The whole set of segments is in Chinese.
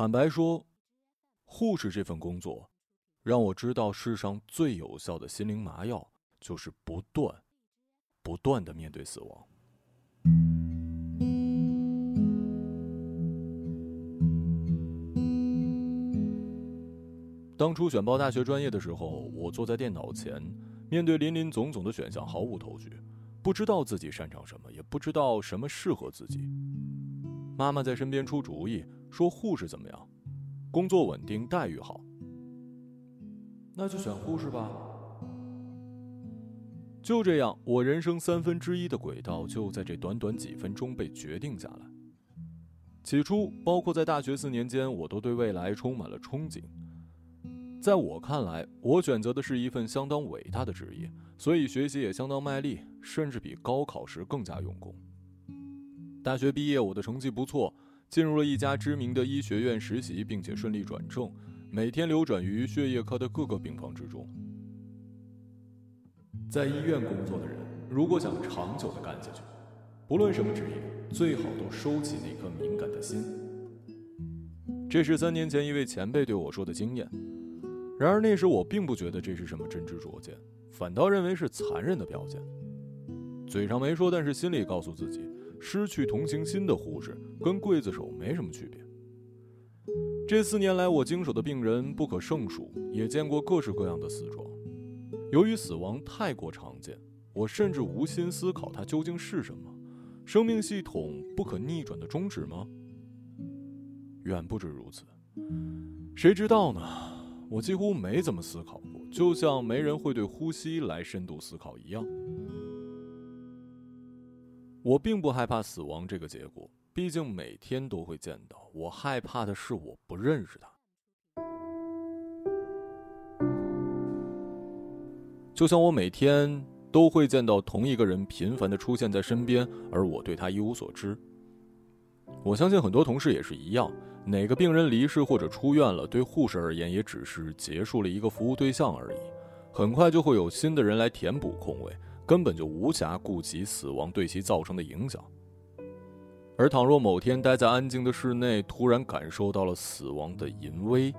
坦白说，护士这份工作，让我知道世上最有效的心灵麻药就是不断、不断的面对死亡。当初选报大学专业的时候，我坐在电脑前，面对林林总总的选项，毫无头绪，不知道自己擅长什么，也不知道什么适合自己。妈妈在身边出主意，说护士怎么样，工作稳定，待遇好，那就选护士吧。就这样，我人生三分之一的轨道就在这短短几分钟被决定下来。起初，包括在大学四年间，我都对未来充满了憧憬。在我看来，我选择的是一份相当伟大的职业，所以学习也相当卖力，甚至比高考时更加用功。大学毕业，我的成绩不错，进入了一家知名的医学院实习，并且顺利转正，每天流转于血液科的各个病房之中。在医院工作的人，如果想长久的干下去，不论什么职业，最好都收起那颗敏感的心。这是三年前一位前辈对我说的经验。然而那时我并不觉得这是什么真知灼见，反倒认为是残忍的表现。嘴上没说，但是心里告诉自己，失去同情心的护士跟刽子手没什么区别。这四年来，我经手的病人不可胜数，也见过各式各样的死状。由于死亡太过常见，我甚至无心思考它究竟是什么。生命系统不可逆转的终止吗？远不止如此。谁知道呢？我几乎没怎么思考过，就像没人会对呼吸来深度思考一样。我并不害怕死亡这个结果，毕竟每天都会见到。我害怕的是我不认识他。就像我每天都会见到同一个人频繁的出现在身边，而我对他一无所知。我相信很多同事也是一样。哪个病人离世或者出院了，对护士而言也只是结束了一个服务对象而已，很快就会有新的人来填补空位，根本就无暇顾及死亡对其造成的影响。而倘若某天待在安静的室内，突然感受到了死亡的淫威，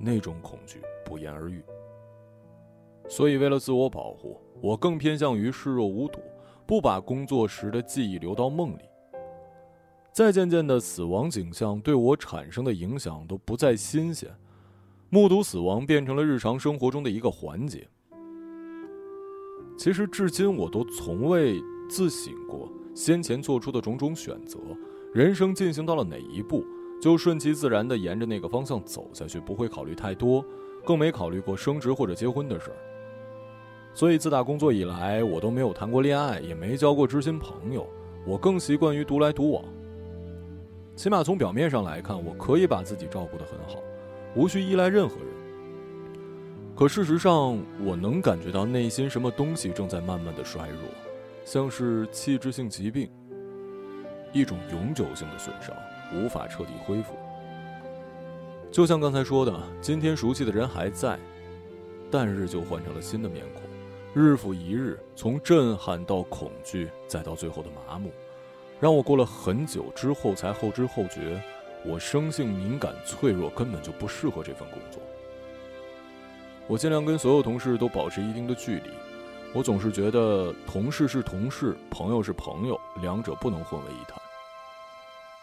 那种恐惧不言而喻。所以，为了自我保护，我更偏向于视若无睹，不把工作时的记忆留到梦里。再渐渐的，死亡景象对我产生的影响都不再新鲜，目睹死亡变成了日常生活中的一个环节。其实至今我都从未自省过先前做出的种种选择，人生进行到了哪一步，就顺其自然的沿着那个方向走下去，不会考虑太多，更没考虑过升职或者结婚的事儿。所以自打工作以来，我都没有谈过恋爱，也没交过知心朋友，我更习惯于独来独往。起码从表面上来看，我可以把自己照顾得很好，无需依赖任何人。可事实上，我能感觉到内心什么东西正在慢慢的衰弱，像是器质性疾病，一种永久性的损伤，无法彻底恢复。就像刚才说的，今天熟悉的人还在，但日就换成了新的面孔，日复一日，从震撼到恐惧，再到最后的麻木。让我过了很久之后才后知后觉，我生性敏感脆弱，根本就不适合这份工作。我尽量跟所有同事都保持一定的距离，我总是觉得同事是同事，朋友是朋友，两者不能混为一谈。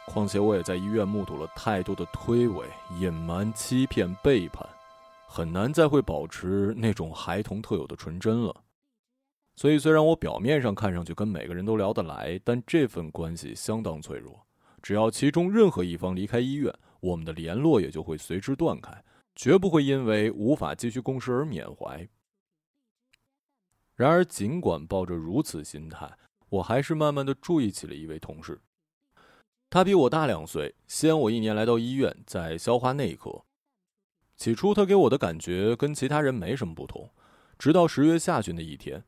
况且我也在医院目睹了太多的推诿、隐瞒、欺骗、背叛，很难再会保持那种孩童特有的纯真了。所以，虽然我表面上看上去跟每个人都聊得来，但这份关系相当脆弱。只要其中任何一方离开医院，我们的联络也就会随之断开，绝不会因为无法继续共事而缅怀。然而，尽管抱着如此心态，我还是慢慢的注意起了一位同事。他比我大两岁，先我一年来到医院，在消化内科。起初，他给我的感觉跟其他人没什么不同，直到十月下旬的一天。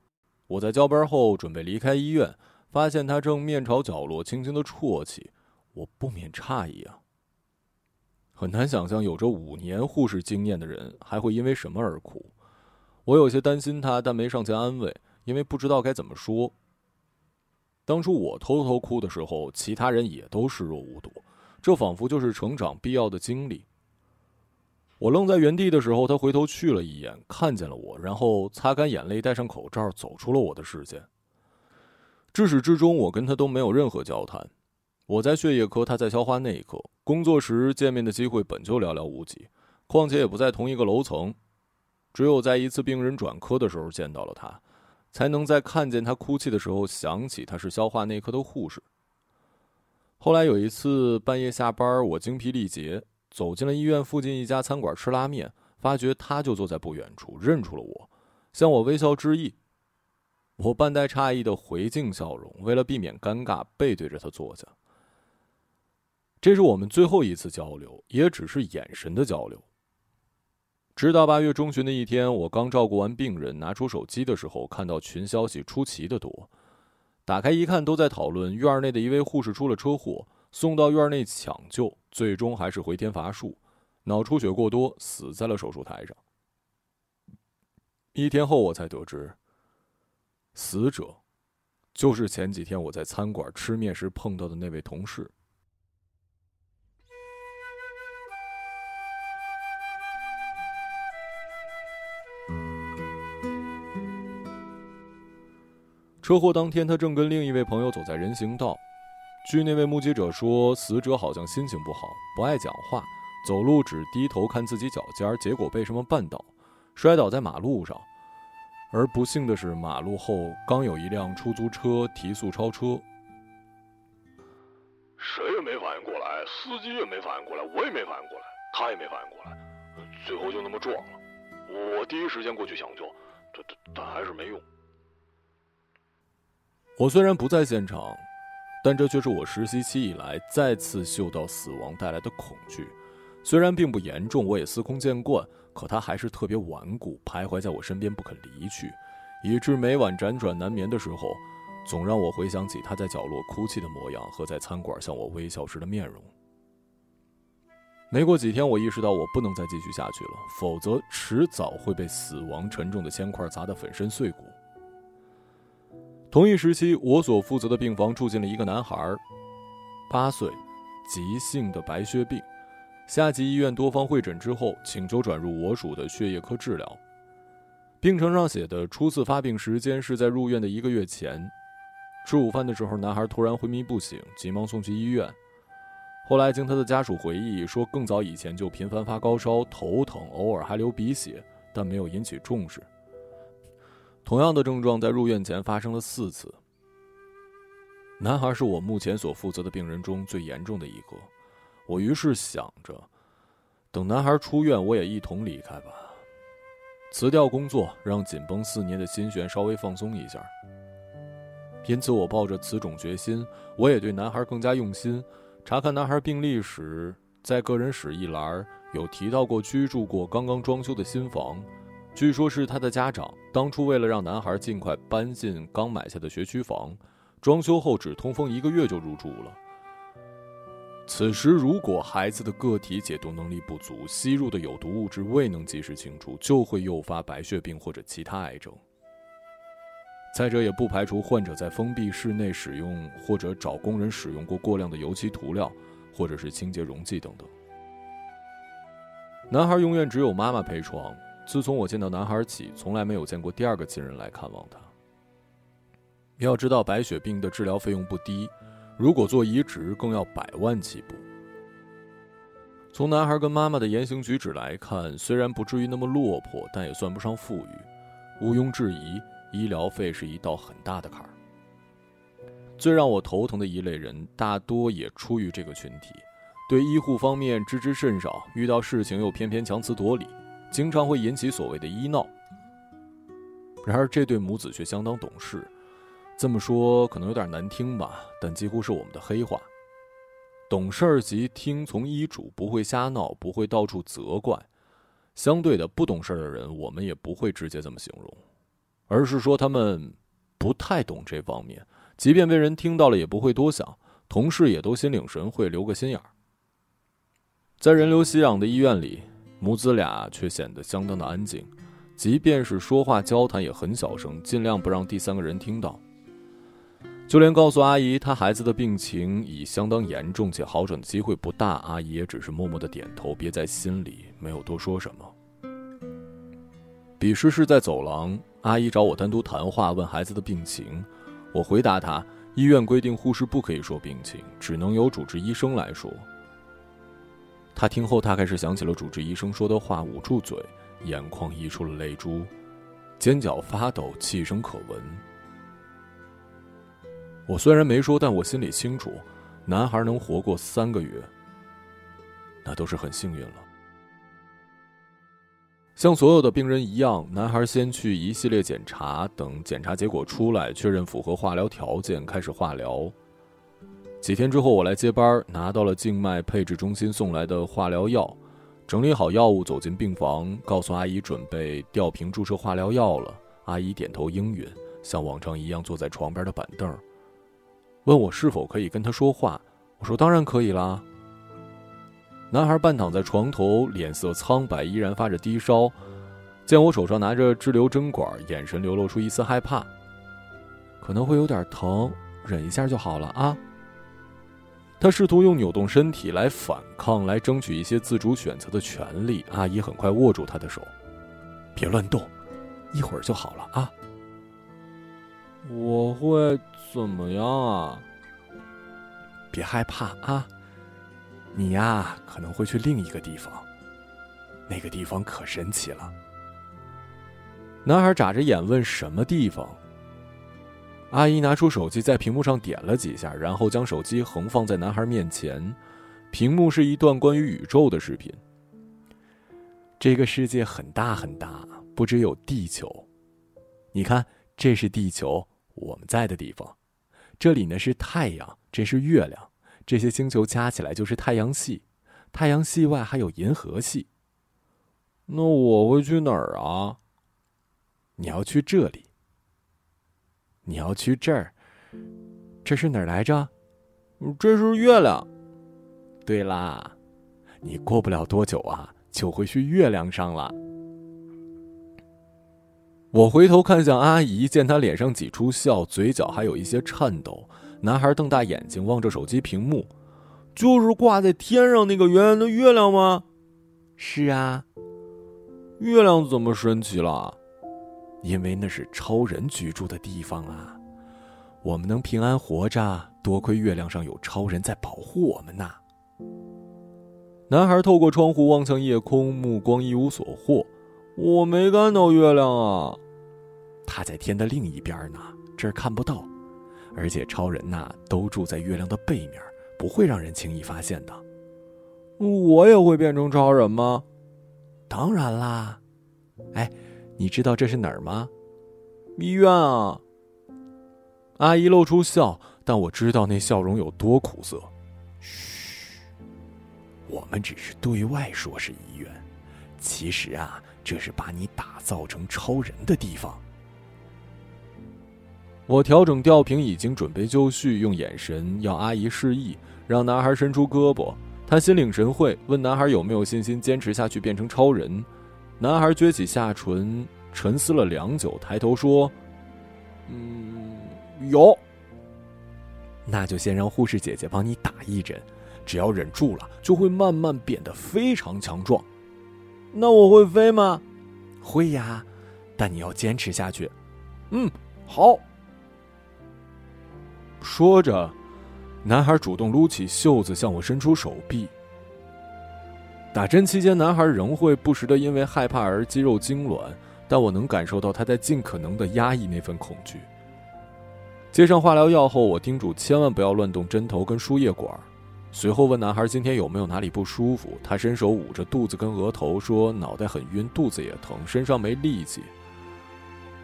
我在交班后准备离开医院，发现他正面朝角落轻轻的啜泣，我不免诧异啊。很难想象有着五年护士经验的人还会因为什么而哭，我有些担心他，但没上前安慰，因为不知道该怎么说。当初我偷偷哭的时候，其他人也都视若无睹，这仿佛就是成长必要的经历。我愣在原地的时候，他回头去了一眼，看见了我，然后擦干眼泪，戴上口罩，走出了我的视线。至始至终，我跟他都没有任何交谈。我在血液科，他在消化内科。工作时见面的机会本就寥寥无几，况且也不在同一个楼层。只有在一次病人转科的时候见到了他，才能在看见他哭泣的时候想起他是消化内科的护士。后来有一次半夜下班，我精疲力竭，走进了医院附近一家餐馆吃拉面，发觉他就坐在不远处，认出了我，向我微笑致意。我半带诧异的回敬笑容，为了避免尴尬，背对着他坐下。这是我们最后一次交流，也只是眼神的交流。直到八月中旬的一天，我刚照顾完病人，拿出手机的时候，看到群消息出奇的多。打开一看，都在讨论院内的一位护士出了车祸，送到院内抢救，最终还是回天乏术，脑出血过多，死在了手术台上。一天后，我才得知，死者就是前几天我在餐馆吃面时碰到的那位同事。车祸当天，他正跟另一位朋友走在人行道。据那位目击者说，死者好像心情不好，不爱讲话，走路只低头看自己脚尖，结果被什么绊倒，摔倒在马路上。而不幸的是，马路后刚有一辆出租车提速超车，谁也没反应过来，司机也没反应过来，我也没反应过来，他也没反应过来，最后就那么撞了。我第一时间过去抢救，但但但还是没用。我虽然不在现场，但这却是我实习期以来再次嗅到死亡带来的恐惧。虽然并不严重，我也司空见惯，可它还是特别顽固，徘徊在我身边不肯离去，以致每晚辗转难眠的时候，总让我回想起他在角落哭泣的模样和在餐馆向我微笑时的面容。没过几天，我意识到我不能再继续下去了，否则迟早会被死亡沉重的铅块砸得粉身碎骨。同一时期，我所负责的病房住进了一个男孩，八岁，急性的白血病。下级医院多方会诊之后，请求转入我属的血液科治疗。病程上写的初次发病时间是在入院的一个月前。吃午饭的时候，男孩突然昏迷不醒，急忙送去医院。后来经他的家属回忆说，更早以前就频繁发高烧、头疼，偶尔还流鼻血，但没有引起重视。同样的症状在入院前发生了四次。男孩是我目前所负责的病人中最严重的一个，我于是想着，等男孩出院，我也一同离开吧，辞掉工作，让紧绷四年的心弦稍微放松一下。因此，我抱着此种决心，我也对男孩更加用心。查看男孩病历时，在个人史一栏有提到过居住过刚刚装修的新房。据说，是他的家长当初为了让男孩尽快搬进刚买下的学区房，装修后只通风一个月就入住了。此时，如果孩子的个体解毒能力不足，吸入的有毒物质未能及时清除，就会诱发白血病或者其他癌症。再者，也不排除患者在封闭室内使用或者找工人使用过过量的油漆涂料，或者是清洁溶剂等等。男孩永远只有妈妈陪床。自从我见到男孩起，从来没有见过第二个亲人来看望他。要知道，白血病的治疗费用不低，如果做移植，更要百万起步。从男孩跟妈妈的言行举止来看，虽然不至于那么落魄，但也算不上富裕。毋庸置疑，医疗费是一道很大的坎儿。最让我头疼的一类人，大多也出于这个群体，对医护方面知之甚少，遇到事情又偏偏强词夺理。经常会引起所谓的医闹。然而，这对母子却相当懂事。这么说可能有点难听吧，但几乎是我们的黑话。懂事儿即听从医嘱，不会瞎闹，不会到处责怪。相对的，不懂事儿的人，我们也不会直接这么形容，而是说他们不太懂这方面。即便被人听到了，也不会多想。同事也都心领神会，留个心眼儿。在人流熙攘的医院里。母子俩却显得相当的安静，即便是说话交谈也很小声，尽量不让第三个人听到。就连告诉阿姨她孩子的病情已相当严重，且好转的机会不大，阿姨也只是默默的点头，憋在心里，没有多说什么。笔试是在走廊，阿姨找我单独谈话，问孩子的病情。我回答她，医院规定护士不可以说病情，只能由主治医生来说。他听后大概是想起了主治医生说的话，捂住嘴，眼眶溢出了泪珠，肩脚发抖，气声可闻。我虽然没说，但我心里清楚，男孩能活过三个月，那都是很幸运了。像所有的病人一样，男孩先去一系列检查，等检查结果出来，确认符合化疗条件，开始化疗。几天之后，我来接班，拿到了静脉配置中心送来的化疗药，整理好药物，走进病房，告诉阿姨准备吊瓶注射化疗药了。阿姨点头应允，像往常一样坐在床边的板凳。问我是否可以跟他说话，我说当然可以啦。男孩半躺在床头，脸色苍白，依然发着低烧。见我手上拿着支流针管，眼神流露出一丝害怕。可能会有点疼，忍一下就好了啊。他试图用扭动身体来反抗，来争取一些自主选择的权利。阿姨很快握住他的手，别乱动，一会儿就好了啊。我会。怎么样啊？别害怕啊！你呀，可能会去另一个地方。那个地方可神奇了。男孩眨着眼问：“什么地方？”阿姨拿出手机，在屏幕上点了几下，然后将手机横放在男孩面前。屏幕是一段关于宇宙的视频。这个世界很大很大，不只有地球。你看，这是地球，我们在的地方。这里呢是太阳，这是月亮，这些星球加起来就是太阳系。太阳系外还有银河系。那我会去哪儿啊？你要去这里。你要去这儿。这是哪儿来着？这是月亮。对啦，你过不了多久啊，就会去月亮上了。我回头看向阿姨，见她脸上挤出笑，嘴角还有一些颤抖。男孩瞪大眼睛望着手机屏幕，就是挂在天上那个圆圆的月亮吗？是啊。月亮怎么神奇了？因为那是超人居住的地方啊。我们能平安活着，多亏月亮上有超人在保护我们呐。男孩透过窗户望向夜空，目光一无所获。我没看到月亮啊。他在天的另一边呢，这儿看不到，而且超人呐都住在月亮的背面，不会让人轻易发现的。我也会变成超人吗？当然啦！哎，你知道这是哪儿吗？医院啊！阿姨露出笑，但我知道那笑容有多苦涩。嘘，我们只是对外说是医院，其实啊，这是把你打造成超人的地方。我调整吊瓶，已经准备就绪，用眼神要阿姨示意，让男孩伸出胳膊。他心领神会，问男孩有没有信心坚持下去变成超人。男孩撅起下唇，沉思了良久，抬头说：“嗯，有。那就先让护士姐姐帮你打一针，只要忍住了，就会慢慢变得非常强壮。那我会飞吗？会呀，但你要坚持下去。嗯，好。”说着，男孩主动撸起袖子向我伸出手臂。打针期间，男孩仍会不时的因为害怕而肌肉痉挛，但我能感受到他在尽可能的压抑那份恐惧。接上化疗药后，我叮嘱千万不要乱动针头跟输液管。随后问男孩今天有没有哪里不舒服，他伸手捂着肚子跟额头，说脑袋很晕，肚子也疼，身上没力气。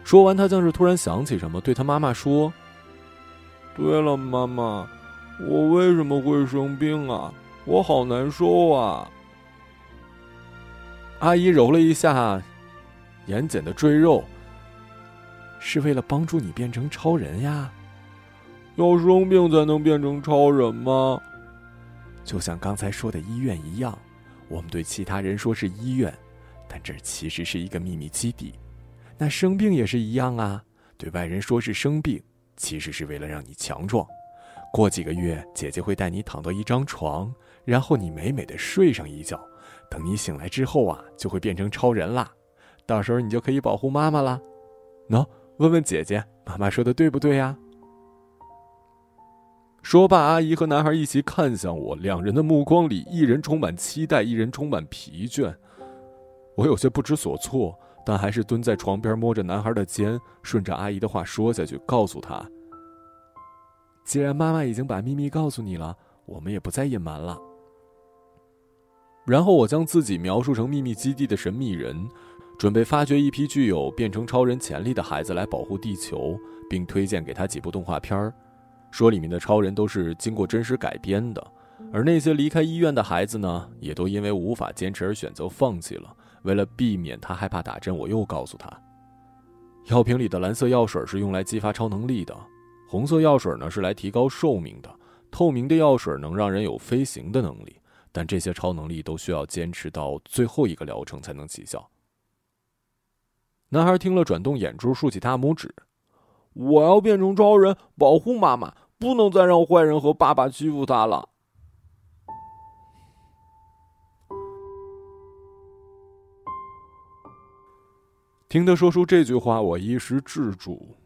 说完，他像是突然想起什么，对他妈妈说。对了，妈妈，我为什么会生病啊？我好难受啊！阿姨揉了一下眼睑的赘肉，是为了帮助你变成超人呀。要生病才能变成超人吗？就像刚才说的医院一样，我们对其他人说是医院，但这其实是一个秘密基地。那生病也是一样啊，对外人说是生病。其实是为了让你强壮。过几个月，姐姐会带你躺到一张床，然后你美美的睡上一觉。等你醒来之后啊，就会变成超人啦。到时候你就可以保护妈妈啦。喏，问问姐姐，妈妈说的对不对呀？说罢，阿姨和男孩一起看向我，两人的目光里，一人充满期待，一人充满疲倦。我有些不知所措，但还是蹲在床边，摸着男孩的肩，顺着阿姨的话说下去，告诉他：“既然妈妈已经把秘密告诉你了，我们也不再隐瞒了。”然后我将自己描述成秘密基地的神秘人，准备发掘一批具有变成超人潜力的孩子来保护地球，并推荐给他几部动画片儿。说里面的超人都是经过真实改编的，而那些离开医院的孩子呢，也都因为无法坚持而选择放弃了。为了避免他害怕打针，我又告诉他，药瓶里的蓝色药水是用来激发超能力的，红色药水呢是来提高寿命的，透明的药水能让人有飞行的能力，但这些超能力都需要坚持到最后一个疗程才能起效。男孩听了，转动眼珠，竖起大拇指：“我要变成超人，保护妈妈。”不能再让坏人和爸爸欺负他了。听他说出这句话，我一时滞住。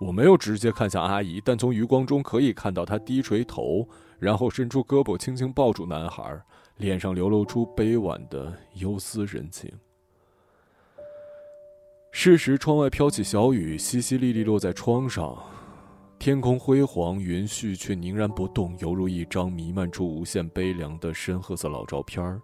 我没有直接看向阿姨，但从余光中可以看到她低垂头，然后伸出胳膊轻轻抱住男孩，脸上流露出悲婉的忧思神情。是时，窗外飘起小雨，淅淅沥沥落在窗上。天空辉煌，云絮却凝然不动，犹如一张弥漫出无限悲凉的深褐色老照片儿。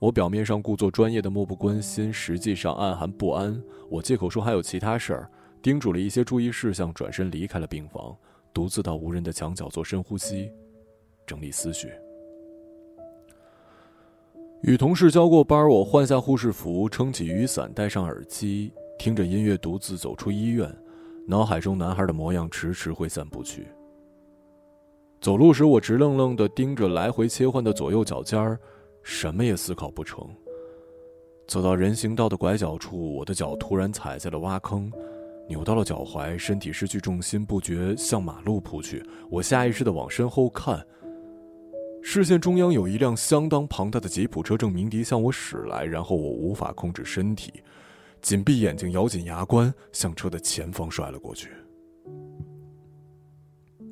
我表面上故作专业的漠不关心，实际上暗含不安。我借口说还有其他事儿，叮嘱了一些注意事项，转身离开了病房，独自到无人的墙角做深呼吸，整理思绪。与同事交过班，我换下护士服，撑起雨伞，戴上耳机，听着音乐，独自走出医院。脑海中男孩的模样迟迟挥散不去。走路时，我直愣愣地盯着来回切换的左右脚尖儿，什么也思考不成。走到人行道的拐角处，我的脚突然踩在了挖坑，扭到了脚踝，身体失去重心，不觉向马路扑去。我下意识地往身后看，视线中央有一辆相当庞大的吉普车正鸣笛向我驶来，然后我无法控制身体。紧闭眼睛，咬紧牙关，向车的前方摔了过去。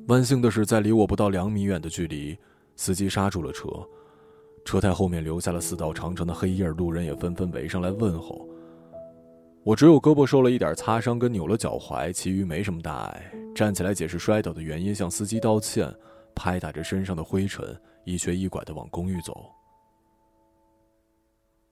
万幸的是，在离我不到两米远的距离，司机刹住了车，车胎后面留下了四道长长的黑印，路人也纷纷围上来问候。我只有胳膊受了一点擦伤，跟扭了脚踝，其余没什么大碍。站起来解释摔倒的原因，向司机道歉，拍打着身上的灰尘，一瘸一拐地往公寓走。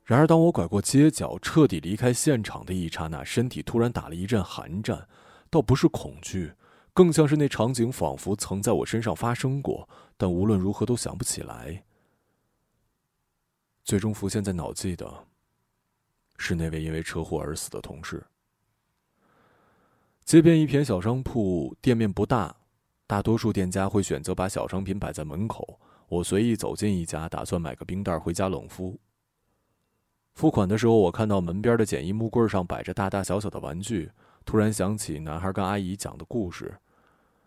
然而，当我拐过街角，彻底离开现场的一刹那，身体突然打了一阵寒战，倒不是恐惧，更像是那场景仿佛曾在我身上发生过，但无论如何都想不起来。最终浮现在脑际的，是那位因为车祸而死的同事。街边一片小商铺，店面不大，大多数店家会选择把小商品摆在门口。我随意走进一家，打算买个冰袋回家冷敷。付款的时候，我看到门边的简易木柜上摆着大大小小的玩具，突然想起男孩跟阿姨讲的故事，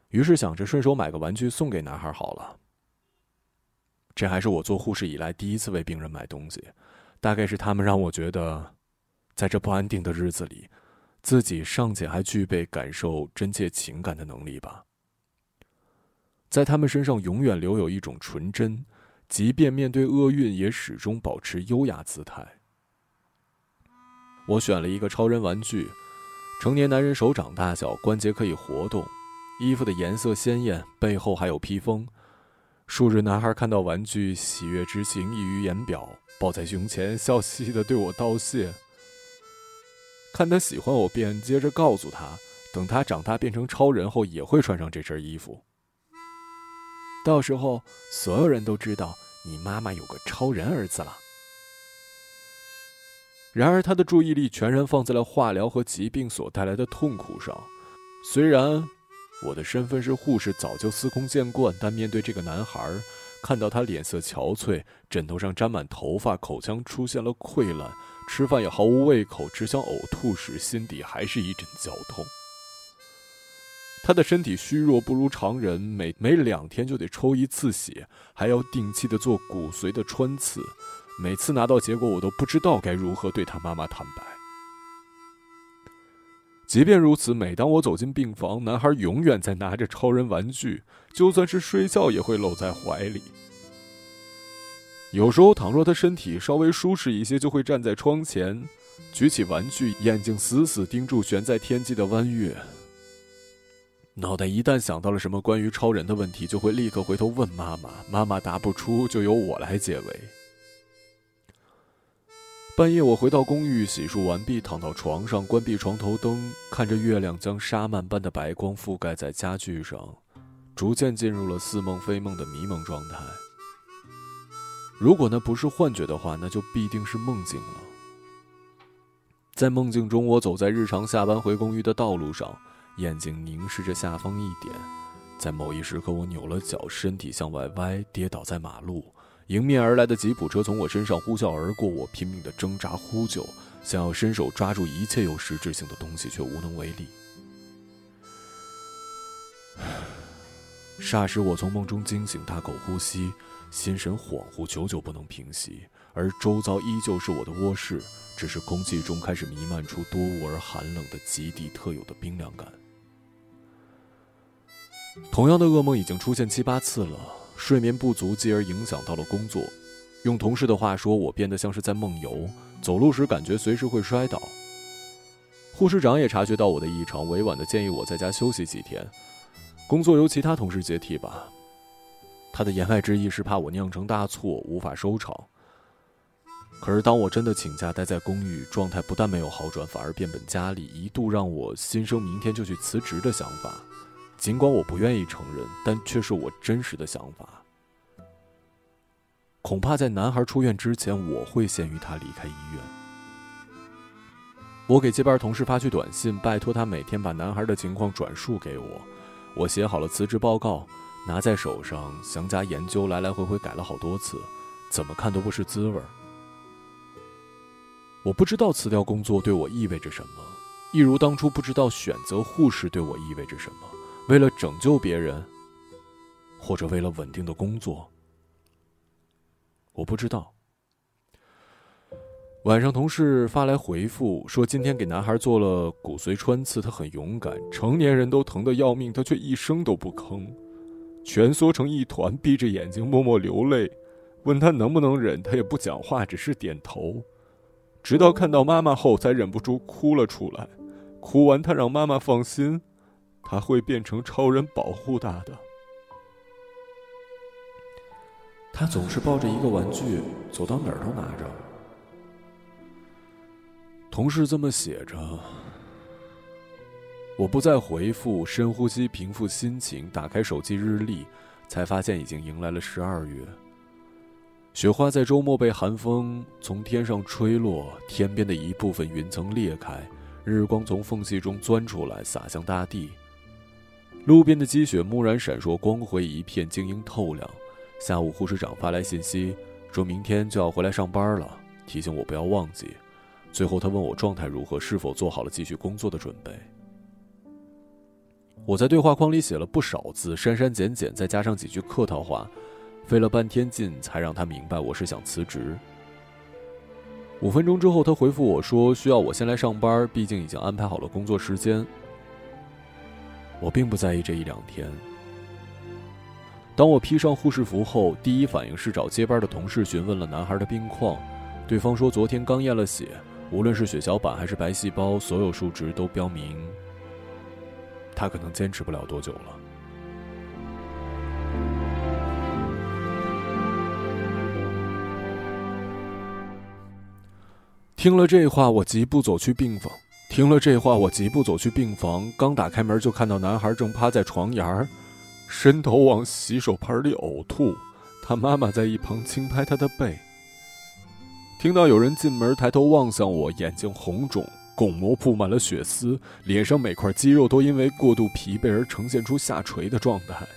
于是想着顺手买个玩具送给男孩好了。这还是我做护士以来第一次为病人买东西，大概是他们让我觉得，在这不安定的日子里，自己尚且还具备感受真切情感的能力吧。在他们身上永远留有一种纯真，即便面对厄运，也始终保持优雅姿态。我选了一个超人玩具，成年男人手掌大小，关节可以活动，衣服的颜色鲜艳，背后还有披风。数日男孩看到玩具，喜悦之情溢于言表，抱在胸前，笑嘻嘻的对我道谢。看他喜欢我，便接着告诉他，等他长大变成超人后，也会穿上这身衣服。到时候，所有人都知道你妈妈有个超人儿子了。然而，他的注意力全然放在了化疗和疾病所带来的痛苦上。虽然我的身份是护士，早就司空见惯，但面对这个男孩，看到他脸色憔悴，枕头上沾满头发，口腔出现了溃烂，吃饭也毫无胃口，只想呕吐时，心底还是一阵绞痛。他的身体虚弱不如常人，每每两天就得抽一次血，还要定期的做骨髓的穿刺。每次拿到结果，我都不知道该如何对他妈妈坦白。即便如此，每当我走进病房，男孩永远在拿着超人玩具，就算是睡觉也会搂在怀里。有时候，倘若他身体稍微舒适一些，就会站在窗前，举起玩具，眼睛死死盯住悬在天际的弯月。脑袋一旦想到了什么关于超人的问题，就会立刻回头问妈妈。妈妈答不出，就由我来解围。半夜，我回到公寓，洗漱完毕，躺到床上，关闭床头灯，看着月亮将沙漫般的白光覆盖在家具上，逐渐进入了似梦非梦的迷蒙状态。如果那不是幻觉的话，那就必定是梦境了。在梦境中，我走在日常下班回公寓的道路上，眼睛凝视着下方一点。在某一时刻，我扭了脚，身体向外歪，跌倒在马路。迎面而来的吉普车从我身上呼啸而过，我拼命地挣扎呼救，想要伸手抓住一切有实质性的东西，却无能为力。霎时，我从梦中惊醒，大口呼吸。心神恍惚，久久不能平息，而周遭依旧是我的卧室，只是空气中开始弥漫出多雾而寒冷的极地特有的冰凉感。同样的噩梦已经出现七八次了，睡眠不足继而影响到了工作。用同事的话说，我变得像是在梦游，走路时感觉随时会摔倒。护士长也察觉到我的异常，委婉的建议我在家休息几天，工作由其他同事接替吧。他的言外之意是怕我酿成大错，无法收场。可是当我真的请假待在公寓，状态不但没有好转，反而变本加厉，一度让我心生明天就去辞职的想法。尽管我不愿意承认，但却是我真实的想法。恐怕在男孩出院之前，我会先于他离开医院。我给接班同事发去短信，拜托他每天把男孩的情况转述给我。我写好了辞职报告。拿在手上，详加研究，来来回回改了好多次，怎么看都不是滋味儿。我不知道辞掉工作对我意味着什么，一如当初不知道选择护士对我意味着什么。为了拯救别人，或者为了稳定的工作，我不知道。晚上，同事发来回复说，今天给男孩做了骨髓穿刺，他很勇敢，成年人都疼得要命，他却一声都不吭。蜷缩成一团，闭着眼睛默默流泪。问他能不能忍，他也不讲话，只是点头。直到看到妈妈后，才忍不住哭了出来。哭完，他让妈妈放心，他会变成超人保护他的。他总是抱着一个玩具，走到哪儿都拿着。同事这么写着。我不再回复，深呼吸，平复心情，打开手机日历，才发现已经迎来了十二月。雪花在周末被寒风从天上吹落，天边的一部分云层裂开，日光从缝隙中钻出来，洒向大地。路边的积雪蓦然闪烁，光辉一片，晶莹透亮。下午，护士长发来信息，说明天就要回来上班了，提醒我不要忘记。最后，他问我状态如何，是否做好了继续工作的准备。我在对话框里写了不少字，删删减减，再加上几句客套话，费了半天劲才让他明白我是想辞职。五分钟之后，他回复我说需要我先来上班，毕竟已经安排好了工作时间。我并不在意这一两天。当我披上护士服后，第一反应是找接班的同事询问了男孩的病况，对方说昨天刚验了血，无论是血小板还是白细胞，所有数值都标明。他可能坚持不了多久了。听了这话，我急步走去病房。听了这话，我急步走去病房。刚打开门，就看到男孩正趴在床沿儿，伸头往洗手盆里呕吐。他妈妈在一旁轻拍他的背。听到有人进门，抬头望向我，眼睛红肿。巩膜布满了血丝，脸上每块肌肉都因为过度疲惫而呈现出下垂的状态。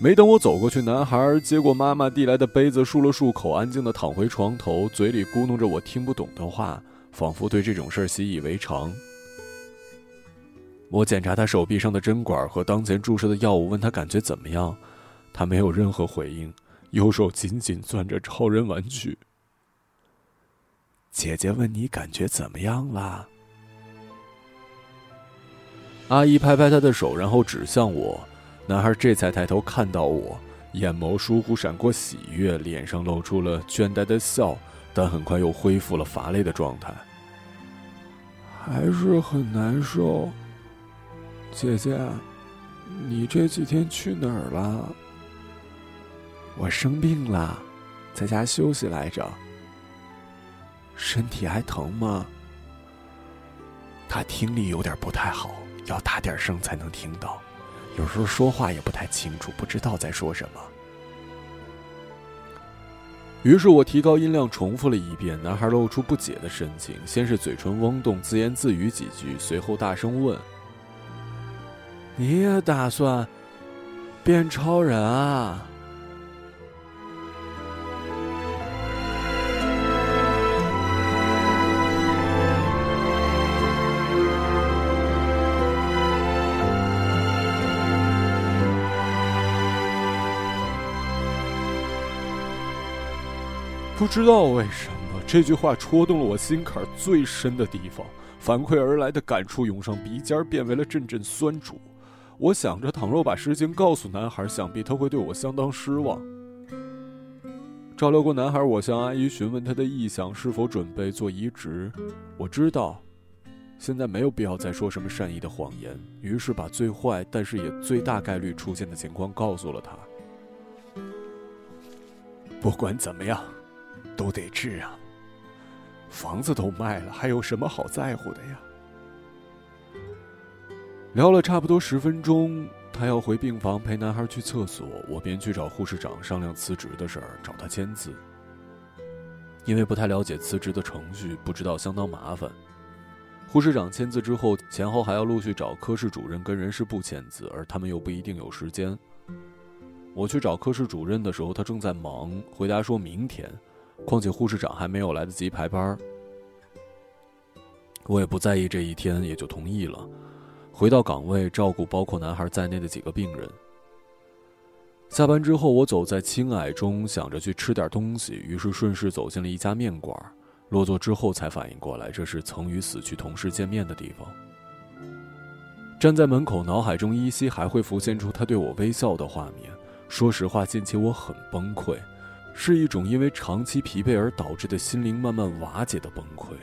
没等我走过去，男孩接过妈妈递来的杯子，漱了漱口，安静的躺回床头，嘴里咕哝着我听不懂的话，仿佛对这种事习以为常。我检查他手臂上的针管和当前注射的药物，问他感觉怎么样，他没有任何回应，右手紧紧攥着超人玩具。姐姐问你感觉怎么样啦？阿姨拍拍他的手，然后指向我。男孩这才抬头看到我，眼眸疏忽闪过喜悦，脸上露出了倦怠的笑，但很快又恢复了乏累的状态。还是很难受。姐姐，你这几天去哪儿了？我生病了，在家休息来着。身体还疼吗？他听力有点不太好，要大点声才能听到，有时候说话也不太清楚，不知道在说什么。于是我提高音量重复了一遍，男孩露出不解的神情，先是嘴唇嗡动，自言自语几句，随后大声问：“你也打算变超人啊？”不知道为什么，这句话戳动了我心坎最深的地方，反馈而来的感触涌上鼻尖，变为了阵阵酸楚。我想着，倘若把事情告诉男孩，想必他会对我相当失望。照料过男孩，我向阿姨询问他的意向，是否准备做移植。我知道，现在没有必要再说什么善意的谎言，于是把最坏但是也最大概率出现的情况告诉了他。不管怎么样。都得治啊！房子都卖了，还有什么好在乎的呀？聊了差不多十分钟，他要回病房陪男孩去厕所，我便去找护士长商量辞职的事儿，找他签字。因为不太了解辞职的程序，不知道相当麻烦。护士长签字之后，前后还要陆续找科室主任跟人事部签字，而他们又不一定有时间。我去找科室主任的时候，他正在忙，回答说明天。况且护士长还没有来得及排班我也不在意这一天，也就同意了。回到岗位，照顾包括男孩在内的几个病人。下班之后，我走在青霭中，想着去吃点东西，于是顺势走进了一家面馆。落座之后，才反应过来，这是曾与死去同事见面的地方。站在门口，脑海中依稀还会浮现出他对我微笑的画面。说实话，近期我很崩溃。是一种因为长期疲惫而导致的心灵慢慢瓦解的崩溃。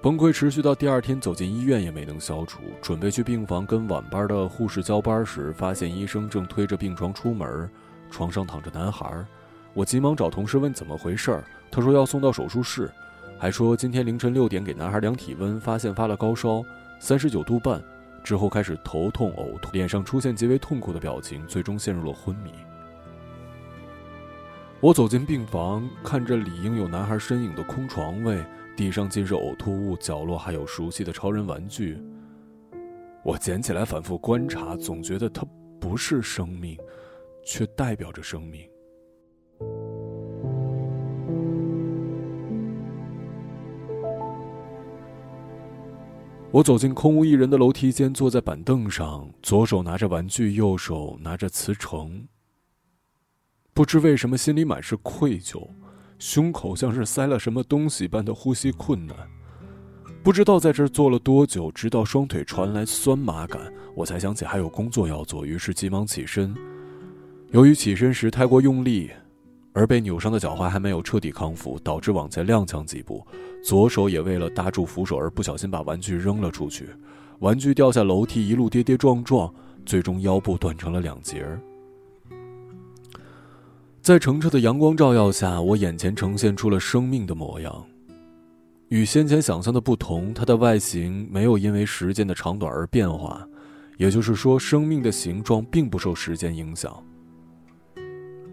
崩溃持续到第二天，走进医院也没能消除。准备去病房跟晚班的护士交班时，发现医生正推着病床出门，床上躺着男孩。我急忙找同事问怎么回事他说要送到手术室，还说今天凌晨六点给男孩量体温，发现发了高烧，三十九度半，之后开始头痛呕吐，脸上出现极为痛苦的表情，最终陷入了昏迷。我走进病房，看着理应有男孩身影的空床位，地上尽是呕吐物，角落还有熟悉的超人玩具。我捡起来反复观察，总觉得它不是生命，却代表着生命。我走进空无一人的楼梯间，坐在板凳上，左手拿着玩具，右手拿着瓷橙。不知为什么，心里满是愧疚，胸口像是塞了什么东西般的呼吸困难。不知道在这儿坐了多久，直到双腿传来酸麻感，我才想起还有工作要做，于是急忙起身。由于起身时太过用力，而被扭伤的脚踝还没有彻底康复，导致往前踉跄几步，左手也为了搭住扶手而不小心把玩具扔了出去，玩具掉下楼梯，一路跌跌撞撞，最终腰部断成了两截儿。在澄澈的阳光照耀下，我眼前呈现出了生命的模样。与先前想象的不同，它的外形没有因为时间的长短而变化，也就是说，生命的形状并不受时间影响。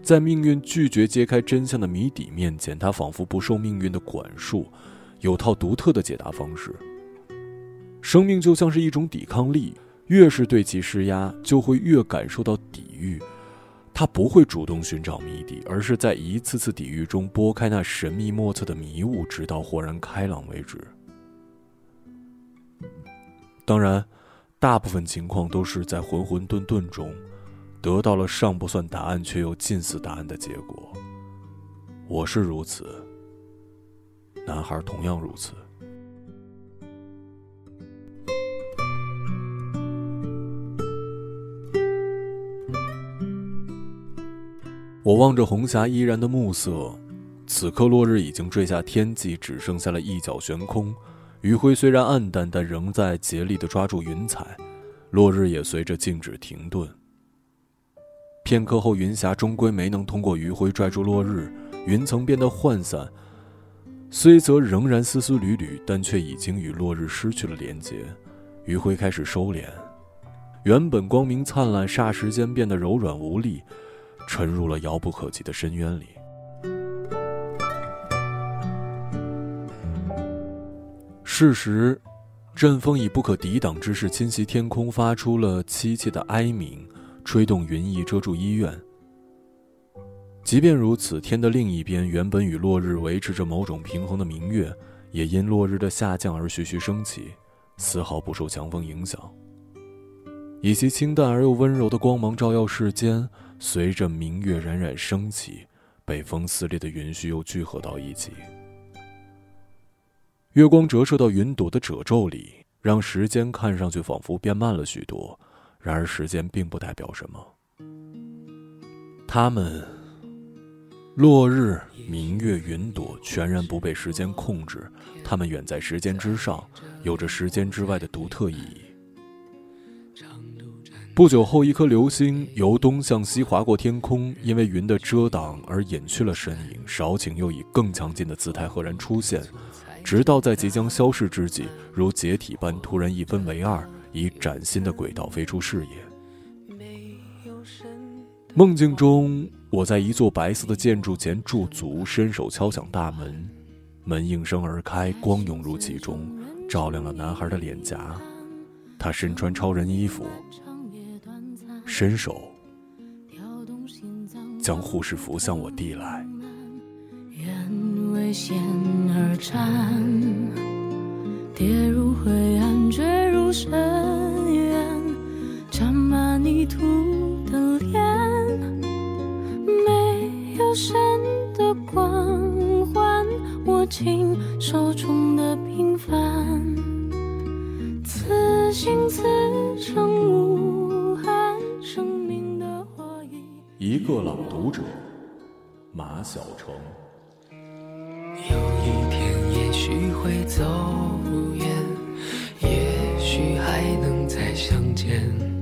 在命运拒绝揭开真相的谜底面前，它仿佛不受命运的管束，有套独特的解答方式。生命就像是一种抵抗力，越是对其施压，就会越感受到抵御。他不会主动寻找谜底，而是在一次次抵御中拨开那神秘莫测的迷雾，直到豁然开朗为止。当然，大部分情况都是在混混沌沌中，得到了尚不算答案却又近似答案的结果。我是如此，男孩同样如此。我望着红霞依然的暮色，此刻落日已经坠下天际，只剩下了一角悬空。余晖虽然暗淡，但仍在竭力地抓住云彩，落日也随着静止停顿。片刻后，云霞终归没能通过余晖拽住落日，云层变得涣散，虽则仍然丝丝缕缕，但却已经与落日失去了连接。余晖开始收敛，原本光明灿烂，霎时间变得柔软无力。沉入了遥不可及的深渊里。事实，阵风以不可抵挡之势侵袭天空，发出了凄切的哀鸣，吹动云翳遮住医院。即便如此，天的另一边，原本与落日维持着某种平衡的明月，也因落日的下降而徐徐升起，丝毫不受强风影响。以其清淡而又温柔的光芒照耀世间。随着明月冉冉升起，被风撕裂的云絮又聚合到一起。月光折射到云朵的褶皱里，让时间看上去仿佛变慢了许多。然而，时间并不代表什么。它们，落日、明月、云朵，全然不被时间控制。它们远在时间之上，有着时间之外的独特意义。不久后，一颗流星由东向西划过天空，因为云的遮挡而隐去了身影。少顷又以更强劲的姿态赫然出现，直到在即将消逝之际，如解体般突然一分为二，以崭新的轨道飞出视野。梦境中，我在一座白色的建筑前驻足，伸手敲响大门，门应声而开，光涌入其中，照亮了男孩的脸颊。他身穿超人衣服。伸手，将护士服向我递来。愿为险而战，跌入灰暗，坠入深渊，沾满泥土的脸，没有神的光环，握紧手中的平凡，此心此个朗读者，马晓成。有一天，也许会走远，也许还能再相见。